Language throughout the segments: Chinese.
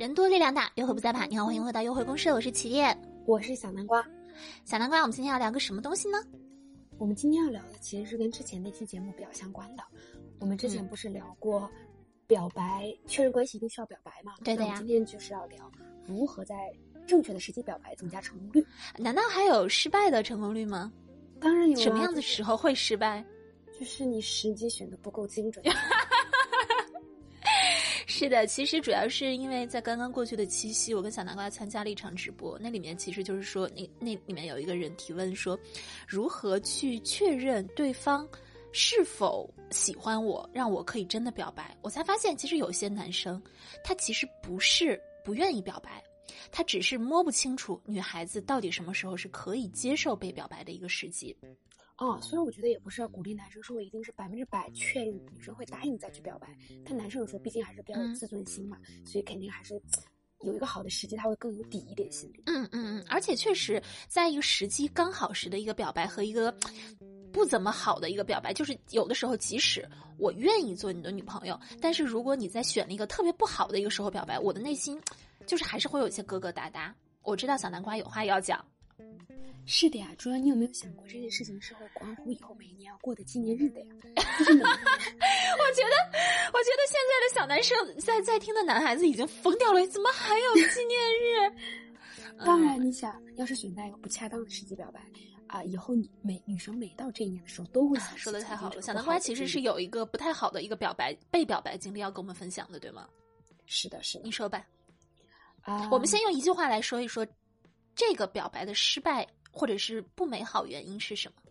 人多力量大，优惠不再怕。你好，欢迎回到优惠公社，我是齐叶，我是小南瓜。小南瓜，我们今天要聊个什么东西呢？我们今天要聊的其实是跟之前那期节目比较相关的。我们之前不是聊过表白、确认关系一定需要表白吗？对的呀。今天就是要聊如何在正确的时机表白，增加成功率。难道还有失败的成功率吗？当然有。什么样的时候会失败？就是你时机选的不够精准。是的，其实主要是因为在刚刚过去的七夕，我跟小南瓜参加了一场直播，那里面其实就是说，那那里面有一个人提问说，如何去确认对方是否喜欢我，让我可以真的表白？我才发现，其实有些男生他其实不是不愿意表白，他只是摸不清楚女孩子到底什么时候是可以接受被表白的一个时机。哦，虽然我觉得也不是要鼓励男生说我一定是百分之百确认女生会答应再去表白，但男生有时候毕竟还是比较有自尊心嘛，所以肯定还是有一个好的时机，他会更有底一点心理。嗯嗯嗯，而且确实在一个时机刚好时的一个表白和一个不怎么好的一个表白，就是有的时候即使我愿意做你的女朋友，但是如果你在选了一个特别不好的一个时候表白，我的内心就是还是会有一些疙疙瘩瘩。我知道小南瓜有话要讲。是的呀，主要你有没有想过这件事情是会关乎以后每一年要过的纪念日的呀？我觉得，我觉得现在的小男生在在听的男孩子已经疯掉了，怎么还有纪念日？当然，你想要是选在一个不恰当的时机表白啊，以后你每女生每到这一年的时候都会说的太好了。小南瓜其实是有一个不太好的一个表白被表白经历要跟我们分享的，对吗？是的，是的，你说吧。啊，我们先用一句话来说一说这个表白的失败。或者是不美好原因是什么？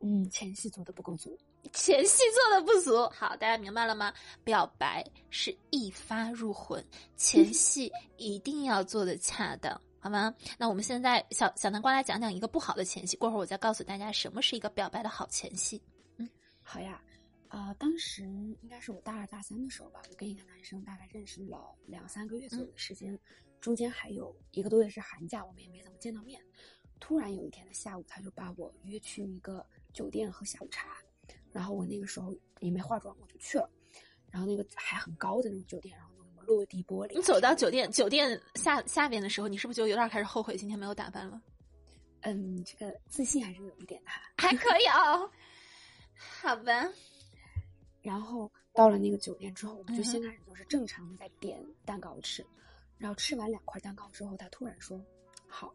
嗯，前戏做的不够足，前戏做的不足。好，大家明白了吗？表白是一发入魂，前戏一定要做的恰当，好吗？那我们现在小小南瓜来讲讲一个不好的前戏，过会儿我再告诉大家什么是一个表白的好前戏。嗯，好呀。啊，当时应该是我大二大三的时候吧，我跟一个男生大概认识了两三个月左右的时间，中间还有一个多月是寒假，我们也没怎么见到面。突然有一天的下午，他就把我约去一个酒店喝下午茶，然后我那个时候也没化妆，我就去了。然后那个还很高的那种酒店，然后那种落地玻璃。你走到酒店酒店下下边的时候，你是不是就有点开始后悔今天没有打扮了？嗯，这个自信还是有一点的，还可以哦。好吧。然后到了那个酒店之后，我们就先开始就是正常的在点蛋糕吃，然后吃完两块蛋糕之后，他突然说：“好。”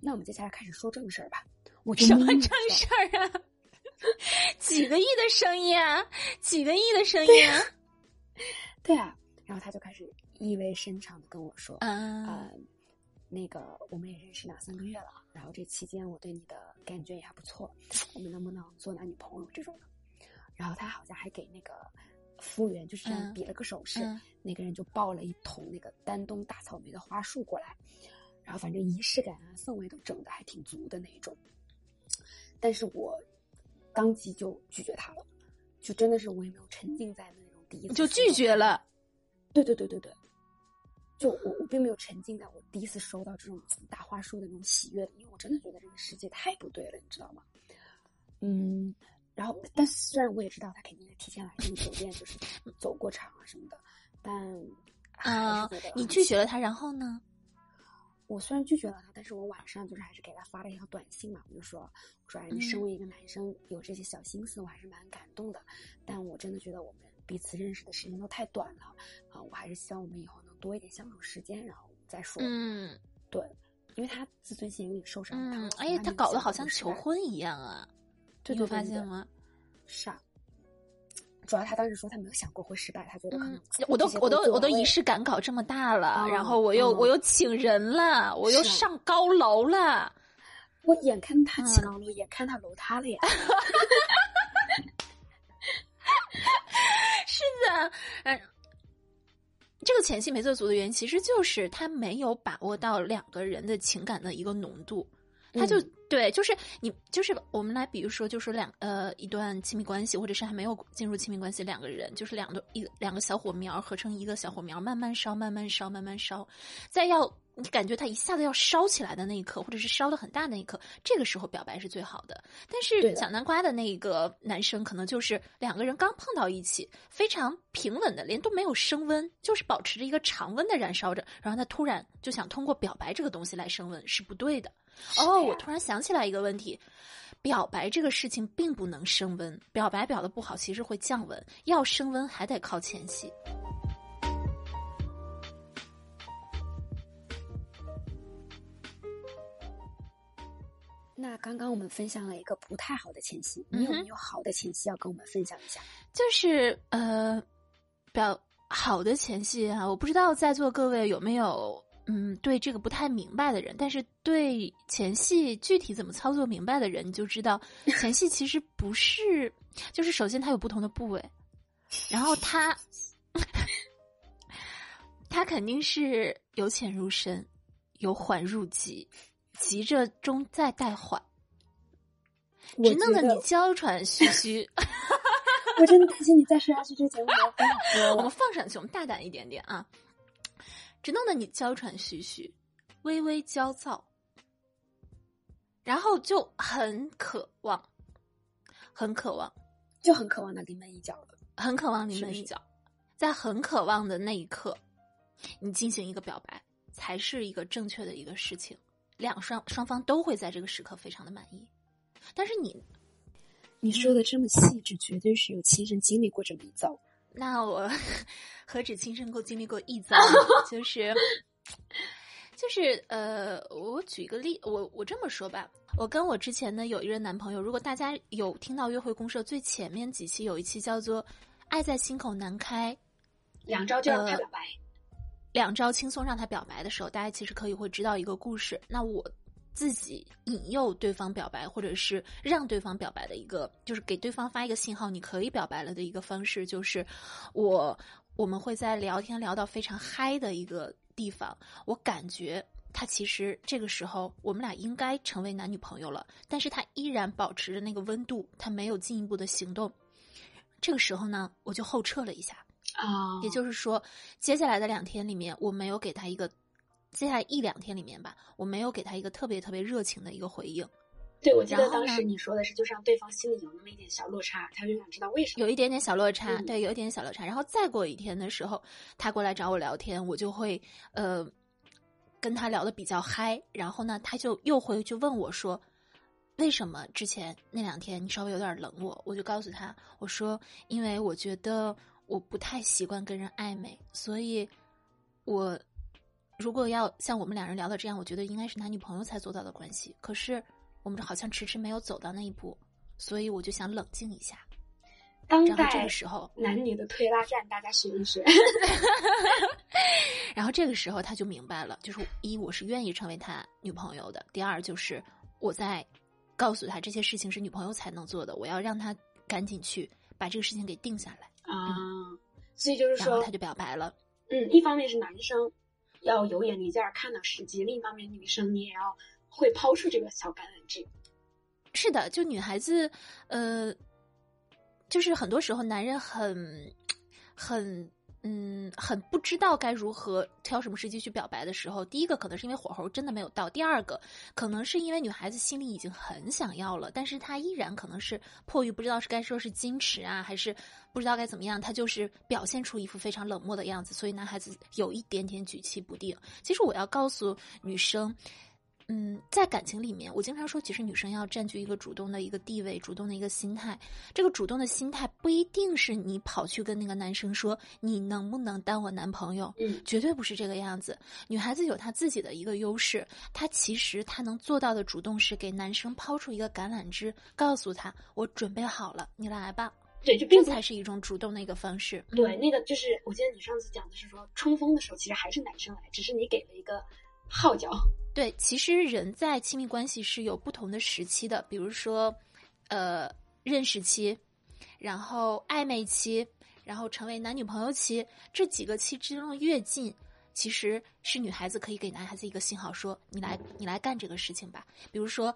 那我们接下来开始说正事儿吧。我什么正事儿啊？几个亿的生意啊？几个亿的生意啊？对啊。然后他就开始意味深长的跟我说：“啊，那个我们也认识两三个月了，然后这期间我对你的感觉也还不错，我们能不能做男女朋友这种的？”然后他好像还给那个服务员就是这样比了个手势，那个人就抱了一桶那个丹东大草莓的花束过来。然后反正仪式感啊，氛围都整的还挺足的那一种，但是我当即就拒绝他了，就真的是我也没有沉浸在那种第一次就拒绝了，对对对对对，就我我并没有沉浸在我第一次收到这种大花束的那种喜悦，因为我真的觉得这个世界太不对了，你知道吗？嗯，然后但虽然我也知道他肯定是提前来这个酒店，就是 走过场啊什么的，但啊，你拒绝了他，然后呢？我虽然拒绝了他，但是我晚上就是还是给他发了一条短信嘛，我就说，我说哎，你身为一个男生有这些小心思，我还是蛮感动的。但我真的觉得我们彼此认识的时间都太短了啊，我还是希望我们以后能多一点相处时间，然后再说。嗯，对，因为他自尊心有点受伤。嗯，哎呀，他搞得好像求婚一样啊，这就发现吗？是啊。主要他当时说他没有想过会失败，他觉得可能我都我都我都仪式感搞这么大了，然后我又我又请人了，我又上高楼了，我眼看他起高楼，眼看他楼塌了呀。是的，嗯，这个前期没做足的原因，其实就是他没有把握到两个人的情感的一个浓度。他就对，就是你，就是我们来，比如说，就说两呃一段亲密关系，或者是还没有进入亲密关系，两个人就是两个一两个小火苗合成一个小火苗，慢慢烧，慢慢烧，慢慢烧，在要你感觉它一下子要烧起来的那一刻，或者是烧的很大那一刻，这个时候表白是最好的。但是小南瓜的那个男生，可能就是两个人刚碰到一起，非常平稳的，连都没有升温，就是保持着一个常温的燃烧着，然后他突然就想通过表白这个东西来升温，是不对的。哦，我突然想起来一个问题。表白这个事情并不能升温，表白表的不好，其实会降温。要升温还得靠前戏。那刚刚我们分享了一个不太好的前戏，你有没有好的前戏要跟我们分享一下？就是呃，表好的前戏啊，我不知道在座各位有没有。嗯，对这个不太明白的人，但是对前戏具体怎么操作明白的人，你就知道 前戏其实不是，就是首先它有不同的部位，然后它，它肯定是由浅入深，由缓入急，急着中再带缓，只弄得你娇喘吁吁。我真的担心你再说下去，这节目要不好我们放上去，我们大胆一点点啊。只弄得你娇喘吁吁，微微焦躁，然后就很渴望，很渴望，就很渴望那临门一脚了，很渴望临门一脚，在很渴望的那一刻，你进行一个表白，才是一个正确的一个事情，两双双方都会在这个时刻非常的满意。但是你，你说的这么细致，绝对是有亲身经历过这么一遭。那我何止亲身过经历过一遭，就是就是呃，我举一个例，我我这么说吧，我跟我之前呢有一任男朋友，如果大家有听到约会公社最前面几期，有一期叫做《爱在心口难开》，两招就让他表白，两招轻松让他表白的时候，大家其实可以会知道一个故事。那我。自己引诱对方表白，或者是让对方表白的一个，就是给对方发一个信号，你可以表白了的一个方式，就是我我们会在聊天聊到非常嗨的一个地方，我感觉他其实这个时候我们俩应该成为男女朋友了，但是他依然保持着那个温度，他没有进一步的行动。这个时候呢，我就后撤了一下啊，也就是说，接下来的两天里面，我没有给他一个。接下来一两天里面吧，我没有给他一个特别特别热情的一个回应。对，我记得当时你说的是，就是让对方心里有那么一点小落差，他就想知道为什么。有一点点小落差，对，有一点小落差。然后再过一天的时候，他过来找我聊天，我就会呃跟他聊的比较嗨。然后呢，他就又回去问我说：“为什么之前那两天你稍微有点冷我？”我就告诉他，我说：“因为我觉得我不太习惯跟人暧昧，所以我。”如果要像我们两人聊的这样，我觉得应该是男女朋友才做到的关系。可是我们好像迟迟没有走到那一步，所以我就想冷静一下。当代这个时候，男女的推拉战，大家学一学。然后这个时候他就明白了，就是一我是愿意成为他女朋友的；第二就是我在告诉他这些事情是女朋友才能做的，我要让他赶紧去把这个事情给定下来啊。所以就是说，他就表白了。嗯，一方面是男生。要有眼力见儿，看到时机。另一方面，女生你也要会抛出这个小橄榄枝。是的，就女孩子，呃，就是很多时候男人很很。嗯，很不知道该如何挑什么时机去表白的时候，第一个可能是因为火候真的没有到，第二个可能是因为女孩子心里已经很想要了，但是她依然可能是迫于不知道是该说是矜持啊，还是不知道该怎么样，她就是表现出一副非常冷漠的样子，所以男孩子有一点点举棋不定。其实我要告诉女生。嗯，在感情里面，我经常说，其实女生要占据一个主动的一个地位，主动的一个心态。这个主动的心态不一定是你跑去跟那个男生说你能不能当我男朋友，嗯，绝对不是这个样子。女孩子有她自己的一个优势，她其实她能做到的主动是给男生抛出一个橄榄枝，告诉他我准备好了，你来吧。对，就这才是一种主动的一个方式。对，那个就是我记得你上次讲的是说冲锋的时候，其实还是男生来，只是你给了一个。号角对，其实人在亲密关系是有不同的时期的，比如说，呃，认识期，然后暧昧期，然后成为男女朋友期，这几个期之中越近，其实是女孩子可以给男孩子一个信号，说你来，你来干这个事情吧。比如说，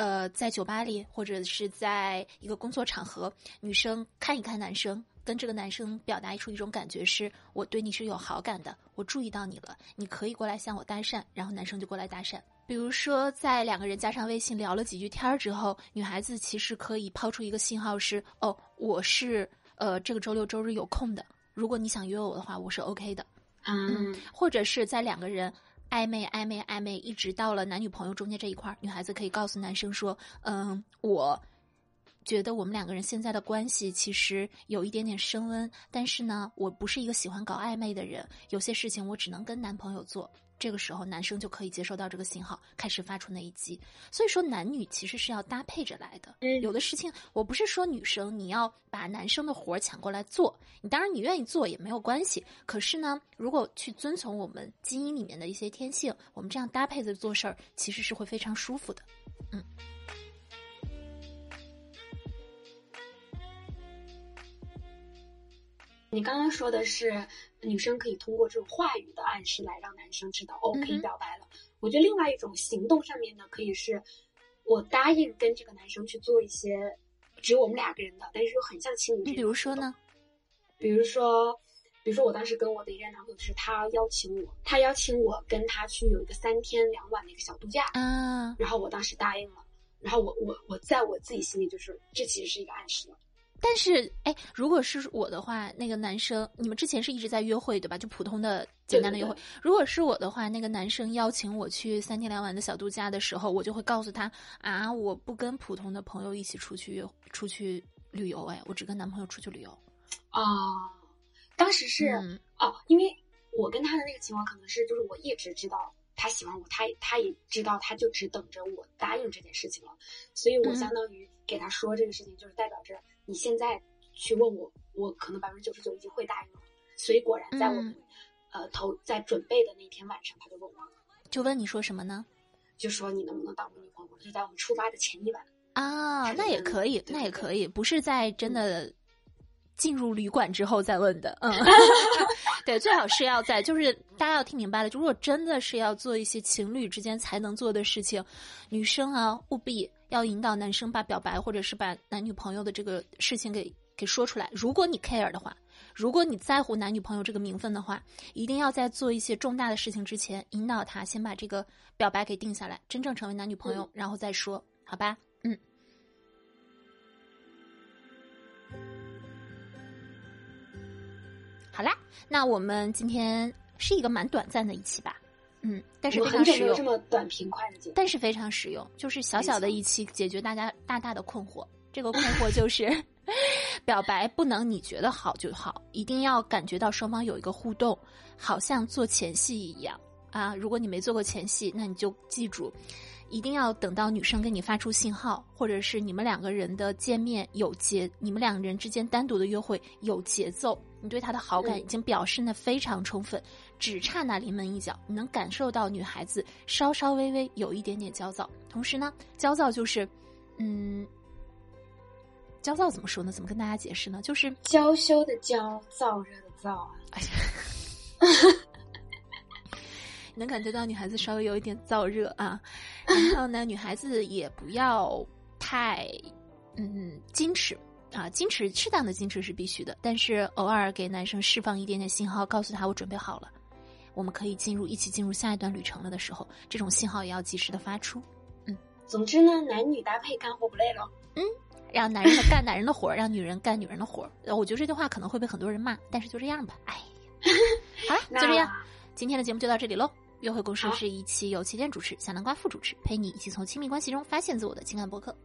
呃，在酒吧里或者是在一个工作场合，女生看一看男生，跟这个男生表达出一种感觉是：我对你是有好感的，我注意到你了，你可以过来向我搭讪，然后男生就过来搭讪。比如说，在两个人加上微信聊了几句天儿之后，女孩子其实可以抛出一个信号是：哦，我是呃这个周六周日有空的，如果你想约我的话，我是 OK 的。嗯，或者是在两个人。暧昧暧昧暧昧，一直到了男女朋友中间这一块儿，女孩子可以告诉男生说：“嗯，我觉得我们两个人现在的关系其实有一点点升温，但是呢，我不是一个喜欢搞暧昧的人，有些事情我只能跟男朋友做。”这个时候，男生就可以接收到这个信号，开始发出那一击。所以说，男女其实是要搭配着来的。有的事情，我不是说女生你要把男生的活儿抢过来做，你当然你愿意做也没有关系。可是呢，如果去遵从我们基因里面的一些天性，我们这样搭配着做事儿，其实是会非常舒服的。嗯。你刚刚说的是女生可以通过这种话语的暗示来让男生知道哦可以表白了。我觉得另外一种行动上面呢，可以是我答应跟这个男生去做一些只有我们两个人的，但是又很像情侣。你比如说呢？比如说，比如说我当时跟我的一任男朋友，就是他邀请我，他邀请我跟他去有一个三天两晚的一个小度假啊，然后我当时答应了，然后我我我在我自己心里就是这其实是一个暗示了。但是，哎，如果是我的话，那个男生，你们之前是一直在约会对吧？就普通的、简单的约会。如果是我的话，那个男生邀请我去三天两晚的小度假的时候，我就会告诉他啊，我不跟普通的朋友一起出去约、出去旅游，哎，我只跟男朋友出去旅游。啊，当时是哦，因为我跟他的那个情况可能是，就是我一直知道他喜欢我，他他也知道，他就只等着我答应这件事情了，所以我相当于给他说这个事情，就是代表着。你现在去问我，我可能百分之九十九已经会答应了。所以果然在我们呃投在准备的那天晚上，他就问我，就问你说什么呢？就说你能不能当我女朋友？就在我们出发的前一晚啊，那也可以，那也可以，不是在真的进入旅馆之后再问的。嗯，对，最好是要在，就是大家要听明白了，如果真的是要做一些情侣之间才能做的事情，女生啊，务必。要引导男生把表白或者是把男女朋友的这个事情给给说出来。如果你 care 的话，如果你在乎男女朋友这个名分的话，一定要在做一些重大的事情之前，引导他先把这个表白给定下来，真正成为男女朋友，然后再说，好吧？嗯。好啦，那我们今天是一个蛮短暂的一期吧。嗯，但是非常实用。这么短平快的节但是非常实用，就是小小的一期解决大家大大的困惑。这个困惑就是，表白不能你觉得好就好，一定要感觉到双方有一个互动，好像做前戏一样啊。如果你没做过前戏，那你就记住。一定要等到女生给你发出信号，或者是你们两个人的见面有节，你们两个人之间单独的约会有节奏，你对她的好感已经表示的非常充分，只差那临门一脚，你能感受到女孩子稍稍微微有一点点焦躁。同时呢，焦躁就是，嗯，焦躁怎么说呢？怎么跟大家解释呢？就是娇羞的娇，燥热的燥啊。能感觉到女孩子稍微有一点燥热啊，然后呢，女孩子也不要太嗯矜持啊，矜持适当的矜持是必须的，但是偶尔给男生释放一点点信号，告诉他我准备好了，我们可以进入一起进入下一段旅程了的时候，这种信号也要及时的发出。嗯，总之呢，男女搭配干活不累了。嗯，让男人干男人的活，让女人干女人的活。我觉得这句话可能会被很多人骂，但是就这样吧。哎，好了，就这样。今天的节目就到这里喽。约会故事是一期由齐天主持、小南瓜副主持，陪你一起从亲密关系中发现自我的情感播客。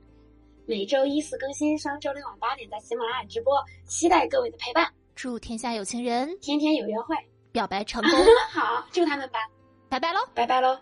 每周一四更新，双周六晚八点在喜马拉雅直播，期待各位的陪伴。祝天下有情人天天有约会，表白成功。好，祝他们吧，拜拜喽，拜拜喽。